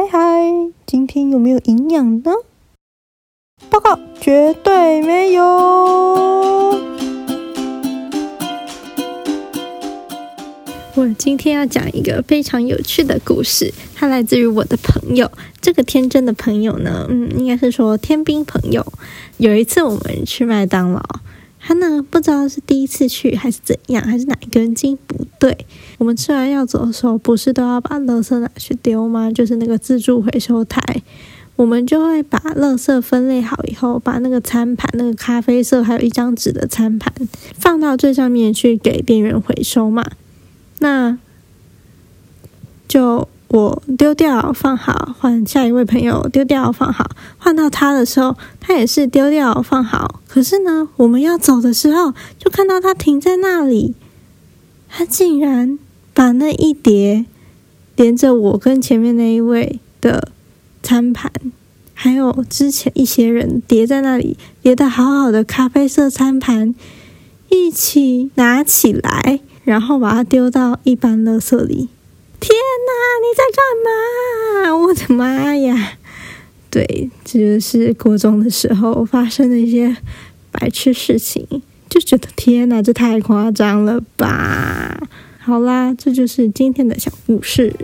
嗨嗨，今天有没有营养呢？报告，绝对没有。我今天要讲一个非常有趣的故事，它来自于我的朋友。这个天真的朋友呢，嗯，应该是说天兵朋友。有一次我们去麦当劳。他呢，不知道是第一次去还是怎样，还是哪一根筋不对。我们吃完要走的时候，不是都要把垃圾拿去丢吗？就是那个自助回收台，我们就会把垃圾分类好以后，把那个餐盘，那个咖啡色还有一张纸的餐盘放到最上面去给店员回收嘛。那就。我丢掉放好，换下一位朋友丢掉放好，换到他的时候，他也是丢掉放好。可是呢，我们要走的时候，就看到他停在那里，他竟然把那一叠连着我跟前面那一位的餐盘，还有之前一些人叠在那里叠的好好的咖啡色餐盘，一起拿起来，然后把它丢到一般垃圾里。啊！你在干嘛？我的妈呀！对，这就是国中的时候发生的一些白痴事情，就觉得天哪，这太夸张了吧！好啦，这就是今天的小故事。